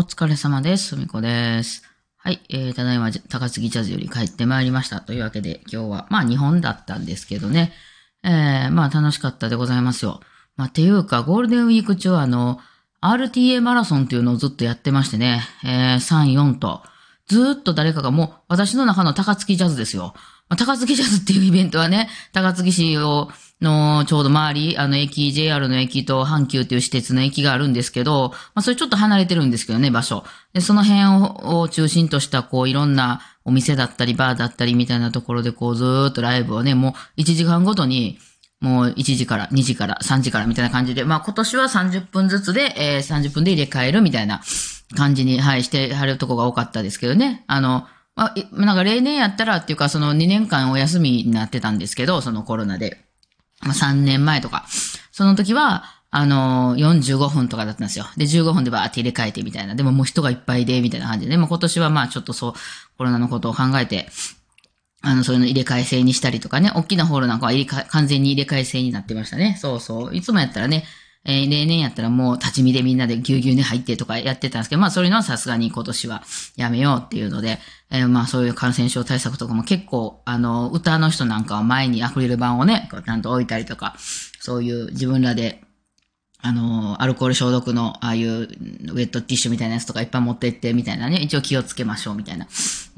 お疲れ様です。すみこです。はい、えー、ただいま、高杉ジャズより帰ってまいりました。というわけで、今日は、まあ、日本だったんですけどね。えー、まあ、楽しかったでございますよ。まあ、ていうか、ゴールデンウィーク中は、あの、RTA マラソンっていうのをずっとやってましてね、えー、3、4と、ずっと誰かがもう、私の中の高槻ジャズですよ。高槻ジャズっていうイベントはね、高槻市を、の、ちょうど周り、あの駅、JR の駅と阪急っていう私鉄の駅があるんですけど、まあそれちょっと離れてるんですけどね、場所。で、その辺をを中心とした、こう、いろんなお店だったり、バーだったりみたいなところで、こう、ずーっとライブをね、もう1時間ごとに、もう1時から2時から3時からみたいな感じで、まあ今年は30分ずつで、えー、30分で入れ替えるみたいな感じに、はい、してはるとこが多かったですけどね。あの、まあ、なんか例年やったらっていうか、その2年間お休みになってたんですけど、そのコロナで。まあ、3年前とか。その時は、あのー、45分とかだったんですよ。で、15分でバーって入れ替えてみたいな。でももう人がいっぱいで、みたいな感じで。でも今年はまあちょっとそう、コロナのことを考えて、あの、そういうの入れ替え制にしたりとかね。大きなホールなんかは入れ替え完全に入れ替え制になってましたね。そうそう。いつもやったらね、えー例年やったらもう立ち見でみんなでぎゅうぎゅうに入ってとかやってたんですけど、まあそういうのはさすがに今年はやめようっていうので、えーまあそういう感染症対策とかも結構、あの、歌の人なんかは前にアクリル板をね、こうちゃんと置いたりとか、そういう自分らで、あの、アルコール消毒の、ああいうウェットティッシュみたいなやつとかいっぱい持ってって、みたいなね、一応気をつけましょう、みたいな、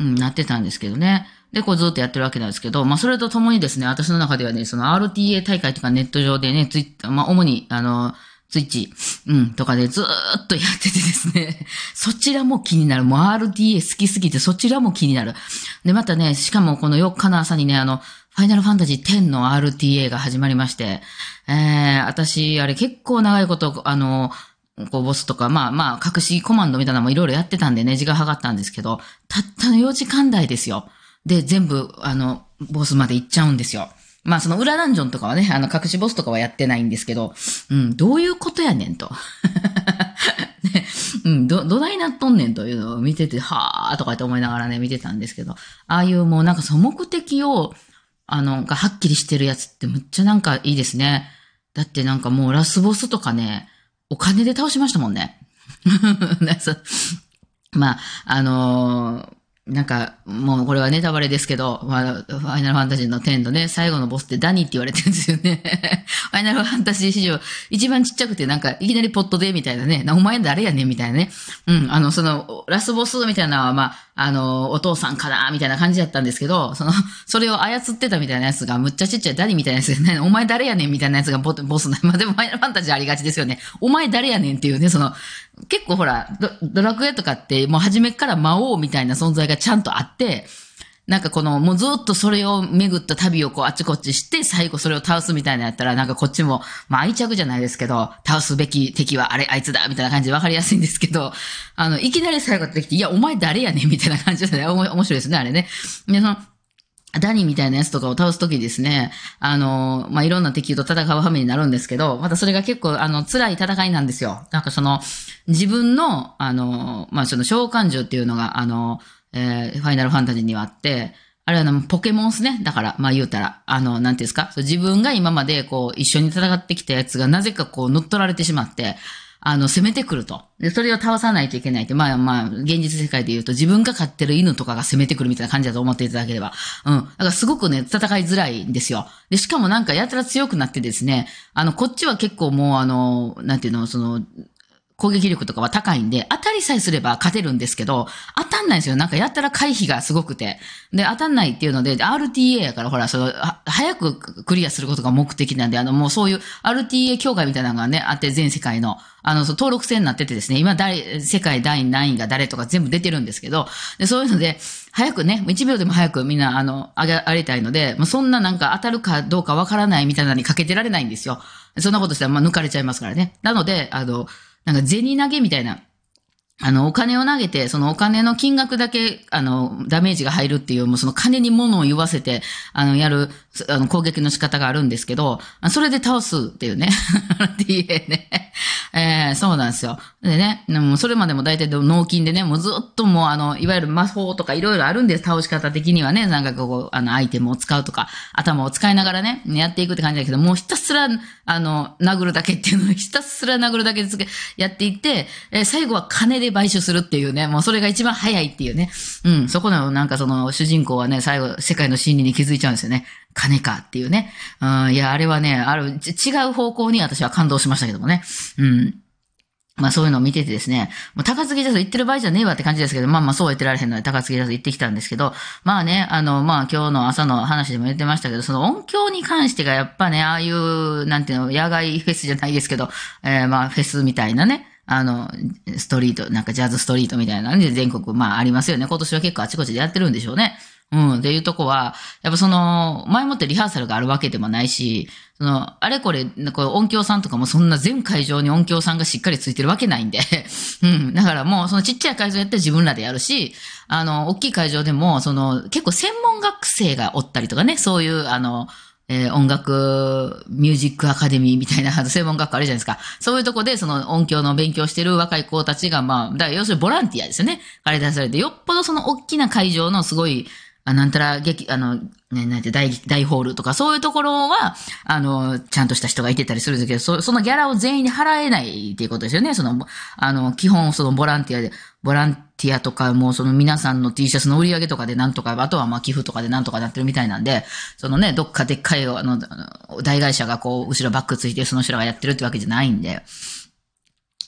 うん、なってたんですけどね。で、こうずっとやってるわけなんですけど、まあ、それとともにですね、私の中ではね、その RTA 大会とかネット上でね、ツイッター、まあ、主に、あの、ツイッチ、うん、とかでずーっとやっててですね、そちらも気になる。もう RTA 好きすぎてそちらも気になる。で、またね、しかもこの4日の朝にね、あの、ファイナルファンタジー10の RTA が始まりまして、えー、私、あれ結構長いこと、あの、こうボスとか、まあまあ、隠しコマンドみたいなのもいろいろやってたんでね、時間計ったんですけど、たったの4時間台ですよ。で、全部、あの、ボスまで行っちゃうんですよ。まあ、その裏ダンジョンとかはね、あの、隠しボスとかはやってないんですけど、うん、どういうことやねんと。ね、うん、ど、どないなっとんねんというのを見てて、はーとかって思いながらね、見てたんですけど、ああいうもうなんかその目的を、あの、がはっきりしてるやつってむっちゃなんかいいですね。だってなんかもうラスボスとかね、お金で倒しましたもんね。まあ、あのーなんか、もうこれはネタバレですけど、まあ、ファイナルファンタジーの10のね、最後のボスってダニーって言われてるんですよね。ファイナルファンタジー史上一番ちっちゃくて、なんか、いきなりポットでみたいなね、お前誰やねんみたいなね。うん、あの、その、ラスボスみたいなのは、まあ、あの、お父さんかなみたいな感じだったんですけど、その、それを操ってたみたいなやつが、むっちゃちっちゃいダニみたいなやつでね、お前誰やねんみたいなやつがボボスな。まあでもファイナルファンタジーありがちですよね。お前誰やねんっていうね、その、結構ほら、ドドラクエとかって、もう初めから魔王みたいな存在がちゃんとあって、なんかこの、もうずっとそれを巡った旅をこうあちこちして、最後それを倒すみたいなやったら、なんかこっちも、まあ愛着じゃないですけど、倒すべき敵はあれ、あいつだみたいな感じでわかりやすいんですけど、あの、いきなり最後出てきて、いや、お前誰やねんみたいな感じで、ね、面白いですね、あれね。で、その、ダニーみたいなやつとかを倒すときですね、あの、まあ、いろんな敵と戦う羽目になるんですけど、またそれが結構、あの、辛い戦いなんですよ。なんかその、自分の、あの、まあ、その召喚獣っていうのが、あの、えーファイナルファンタジーにはあって、あれはあの、ポケモンっすね。だから、まあ言うたら、あの、なんていうんですか、自分が今までこう、一緒に戦ってきたやつがなぜかこう、乗っ取られてしまって、あの、攻めてくると。で、それを倒さないといけないって、まあまあ、現実世界で言うと自分が飼ってる犬とかが攻めてくるみたいな感じだと思っていただければ。うん。だからすごくね、戦いづらいんですよ。で、しかもなんかやたら強くなってですね、あの、こっちは結構もうあの、なんていうの、その、攻撃力とかは高いんで、当たりさえすれば勝てるんですけど、当たんないんですよ。なんかやったら回避がすごくて。で、当たんないっていうので、RTA やからほら、その、早くクリアすることが目的なんで、あの、もうそういう RTA 協会みたいなのがね、あって、全世界の、あの、登録制になっててですね、今誰、世界第何位が誰とか全部出てるんですけど、でそういうので、早くね、1秒でも早くみんな、あの、上げ、上げたいので、もうそんななんか当たるかどうかわからないみたいなのにかけてられないんですよ。そんなことしたら、まあ、抜かれちゃいますからね。なので、あの、なんか銭投げみたいな、あの、お金を投げて、そのお金の金額だけ、あの、ダメージが入るっていう、もうその金に物を言わせて、あの、やる、あの、攻撃の仕方があるんですけど、それで倒すっていうね。っていうね。えー、そうなんですよ。でね、もうそれまでも大体脳筋でね、もうずっともうあの、いわゆる魔法とかいろいろあるんです、倒し方的にはね、なんかこう、あの、アイテムを使うとか、頭を使いながらね、やっていくって感じだけど、もうひたすら、あの、殴るだけっていうのを ひたすら殴るだけでやっていって、えー、最後は金で買収するっていうね、もうそれが一番早いっていうね。うん、そこのなんかその主人公はね、最後、世界の真理に気づいちゃうんですよね。金かっていうね。うん、いや、あれはね、ある、違う方向に私は感動しましたけどもね。うん。まあそういうのを見ててですね、もう高槻ジャズ行ってる場合じゃねえわって感じですけど、まあまあそうは言ってられへんので高槻ジャズ行ってきたんですけど、まあね、あの、まあ今日の朝の話でも言ってましたけど、その音響に関してがやっぱね、ああいう、なんていうの、野外フェスじゃないですけど、えー、まあフェスみたいなね、あの、ストリート、なんかジャズストリートみたいなので全国、まあありますよね。今年は結構あちこちでやってるんでしょうね。うん、っていうとこは、やっぱその、前もってリハーサルがあるわけでもないし、その、あれこれ、こう音響さんとかもそんな全会場に音響さんがしっかりついてるわけないんで、うん、だからもうそのちっちゃい会場やったら自分らでやるし、あの、大きい会場でも、その、結構専門学生がおったりとかね、そういう、あの、えー、音楽、ミュージックアカデミーみたいな 専門学校あるじゃないですか。そういうとこでその音響の勉強してる若い子たちが、まあ、だから要するにボランティアですよね。借り出されて、よっぽどその大きな会場のすごい、あなんたら劇、あの、ね、なんて大、大ホールとか、そういうところは、あの、ちゃんとした人がいてたりするんですけど、そそのギャラを全員に払えないっていうことですよね。その、あの、基本、そのボランティアで、ボランティアとかも、その皆さんの T シャツの売り上げとかでなんとか、あとはまあ寄付とかでなんとかなってるみたいなんで、そのね、どっかでっかい、あの、大会社がこう、後ろバックついて、その人らがやってるってわけじゃないんで、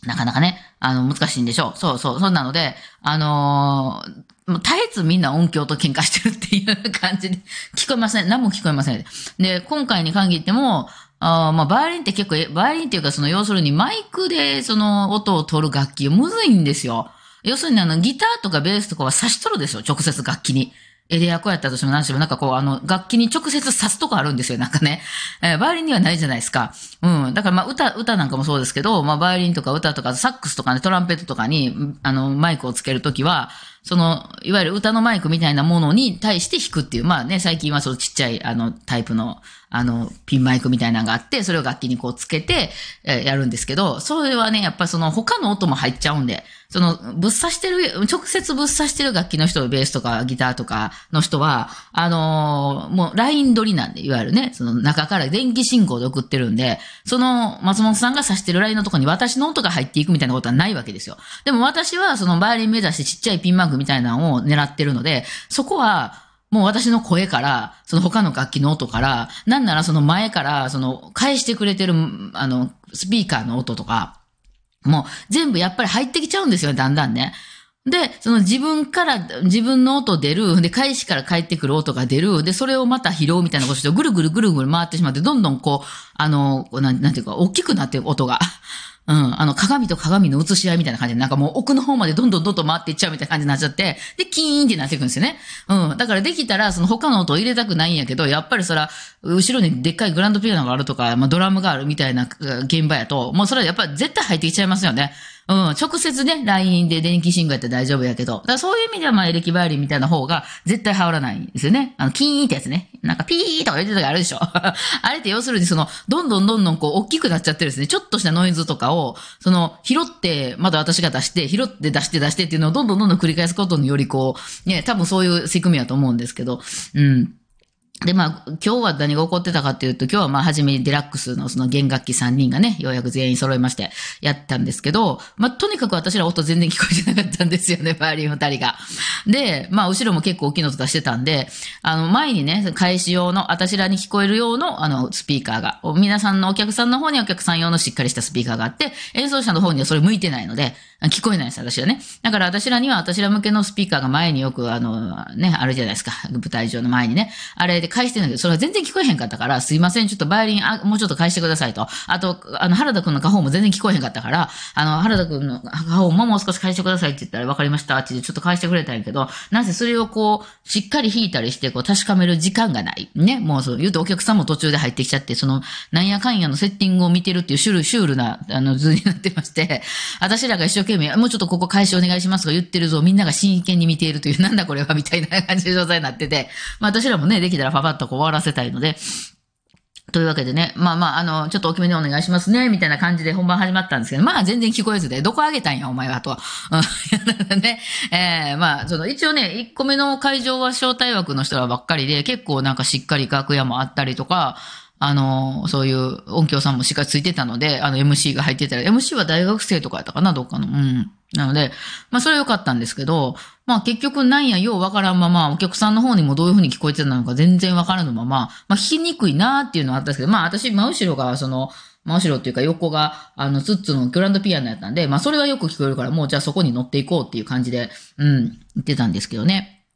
なかなかね、あの、難しいんでしょう。そうそう、そうなので、あのーもう絶えずみんな音響と喧嘩してるっていう感じで、聞こえません。何も聞こえません。で、今回に限っても、あまあ、バイオリンって結構、バイオリンっていうか、その、要するにマイクでその音を取る楽器、むずいんですよ。要するにあの、ギターとかベースとかは差し取るでしょ直接楽器に。エレアコやったとしても何しても、なんかこう、あの、楽器に直接刺すとこあるんですよ、なんかね。えー、バイオリンにはないじゃないですか。うん。だからまあ、歌、歌なんかもそうですけど、まあ、バイオリンとか歌とか、サックスとかね、トランペットとかに、あの、マイクをつけるときは、その、いわゆる歌のマイクみたいなものに対して弾くっていう、まあね、最近はそのちっちゃい、あの、タイプの、あの、ピンマイクみたいなのがあって、それを楽器にこうつけて、え、やるんですけど、それはね、やっぱその他の音も入っちゃうんで、その、ぶっ刺してる、直接ぶっ刺してる楽器の人、ベースとかギターとかの人は、あのー、もうライン取りなんで、いわゆるね、その中から電気信号で送ってるんで、その松本さんが刺してるラインのとこに私の音が入っていくみたいなことはないわけですよ。でも私はそのバイオリン目指してちっちゃいピンマークみたいなのを狙ってるので、そこは、もう私の声から、その他の楽器の音から、なんならその前から、その返してくれてる、あの、スピーカーの音とか、もう全部やっぱり入ってきちゃうんですよ、だんだんね。で、その自分から、自分の音出る、で、返しから返ってくる音が出る、で、それをまた拾うみたいなことして、ぐるぐるぐるぐる回ってしまって、どんどんこう、あの、なんていうか、大きくなって音が。うん、あの、鏡と鏡の映し合いみたいな感じで、なんかもう奥の方までどんどんどんどん回っていっちゃうみたいな感じになっちゃって、で、キーンってなっていくんですよね。うん。だからできたら、その他の音を入れたくないんやけど、やっぱりそら、後ろにでっかいグランドピアノがあるとか、まあ、ドラムがあるみたいな現場やと、もうそれはやっぱり絶対入ってきちゃいますよね。うん、直接ね、LINE で電気信号やったら大丈夫やけど、だからそういう意味では、まあ、エレキバイオリンみたいな方が絶対羽織らないんですよね。あの、キーンってやつね。なんかピーとか言ってた時あるでしょ あれって要するにその、どんどんどんどんこう、大きくなっちゃってるですね、ちょっとしたノイズとかを、その、拾って、まだ私が出して、拾って出して出してっていうのをどんどんどんどん繰り返すことによりこう、ね、多分そういう仕組みやと思うんですけど、うん。で、まあ、今日は何が起こってたかっていうと、今日はまあ、初めにデラックスのその弦楽器3人がね、ようやく全員揃いまして、やったんですけど、まあ、とにかく私ら音全然聞こえてなかったんですよね、バイオリン二人が。で、まあ、後ろも結構大きいのと出してたんで、あの、前にね、返し用の、私らに聞こえる用の、あの、スピーカーが、皆さんのお客さんの方にお客さん用のしっかりしたスピーカーがあって、演奏者の方にはそれ向いてないので、聞こえないです、私はね。だから私らには私ら向けのスピーカーが前によく、あの、ね、あるじゃないですか。舞台上の前にね。あれで返してんだけど、それは全然聞こえへんかったから、すいません、ちょっとバイオリン、あ、もうちょっと返してくださいと。あと、あの、原田くんの下方も全然聞こえへんかったから、あの、原田くんの下方ももう少し返してくださいって言ったら、わかりましたってちょっと返してくれたんやけど、なぜそれをこう、しっかり弾いたりして、こう、確かめる時間がない。ね。もうそう、言うとお客さんも途中で入ってきちゃって、その、なんやかんやのセッティングを見てるっていうシュル、シュールな、あの、図になってまして、私らが一生懸命、もうちょっとここ返しお願いしますと言ってるぞ、みんなが真剣に見ているという、なんだこれは、みたいな感じの状態になってて、まあ私らもね、できたらパパッとこう終わらせたいので、というわけでね、まあまあ、あの、ちょっと大きめにお願いしますね、みたいな感じで本番始まったんですけど、まあ全然聞こえずで、どこあげたんや、お前は、と。うん。ね、えー、まあ、その、一応ね、1個目の会場は招待枠の人らばっかりで、結構なんかしっかり楽屋もあったりとか、あの、そういう音響さんもしっかりついてたので、あの MC が入ってたら、MC は大学生とかやったかな、どっかの。うん。なので、まあそれは良かったんですけど、まあ結局なんやようわからんまま、お客さんの方にもどういう風に聞こえてたのか全然わからぬまま、まあ聞きにくいなーっていうのはあったんですけど、まあ私、真後ろがその、真後ろっていうか横が、あの、ツッツのグランドピアノやったんで、まあそれはよく聞こえるから、もうじゃあそこに乗っていこうっていう感じで、うん、言ってたんですけどね。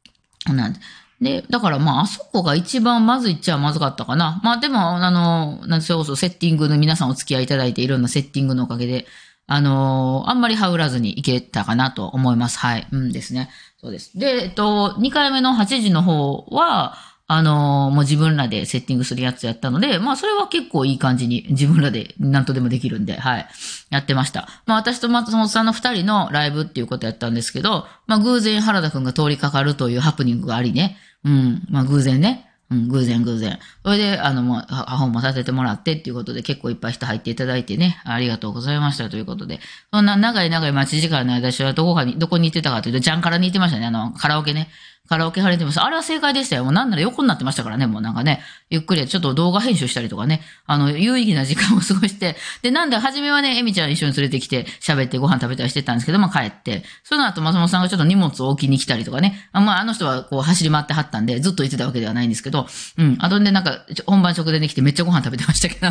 なんで。で、だからまあ、あそこが一番まずいっちゃまずかったかな。まあでも、あの、なんそれこそセッティングの皆さんお付き合いいただいていろんなセッティングのおかげで、あのー、あんまり羽織らずにいけたかなと思います。はい。うんですね。そうです。で、えっと、2回目の8時の方は、あのー、もう自分らでセッティングするやつやったので、まあそれは結構いい感じに自分らで何とでもできるんで、はい。やってました。まあ私と松本さんの二人のライブっていうことやったんですけど、まあ偶然原田くんが通りかかるというハプニングがありね。うん。まあ偶然ね。うん、偶然偶然。それで、あの、もう、本もさせてもらってっていうことで、結構いっぱい人入っていただいてね、ありがとうございましたということで、そんな長い長い待ち時間の間、私はどこかに、どこに行ってたかというと、ジャンカラに行ってましたね、あの、カラオケね。カラオケ晴れてました。あれは正解でしたよ。もうなんなら横になってましたからね、もうなんかね、ゆっくりちょっと動画編集したりとかね、あの、有意義な時間を過ごして、で、なんで、初めはね、エミちゃん一緒に連れてきて喋ってご飯食べたりしてたんですけど、まあ帰って、その後松本さんがちょっと荷物を置きに来たりとかね、あまああの人はこう走り回ってはったんで、ずっと言ってたわけではないんですけど、うん、あとでなんか、本番直前で来てめっちゃご飯食べてましたけど、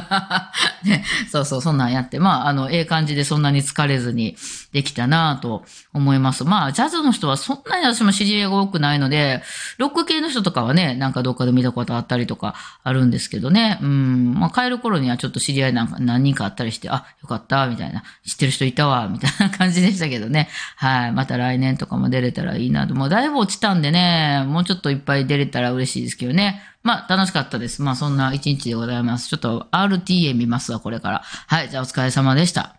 ね、そうそう、そんなんやって、まあ、あの、ええ感じでそんなに疲れずにできたなと思います。まあ、ジャズの人はそんなに私も知り合いが多くないのでので、ロック系の人とかはね、なんかどっかで見たことあったりとかあるんですけどね。うん。まあ帰る頃にはちょっと知り合いなんか何人かあったりして、あ、よかった、みたいな。知ってる人いたわ、みたいな感じでしたけどね。はい。また来年とかも出れたらいいなと。もうだいぶ落ちたんでね、もうちょっといっぱい出れたら嬉しいですけどね。まあ、楽しかったです。まあ、そんな一日でございます。ちょっと RTA 見ますわ、これから。はい。じゃあ、お疲れ様でした。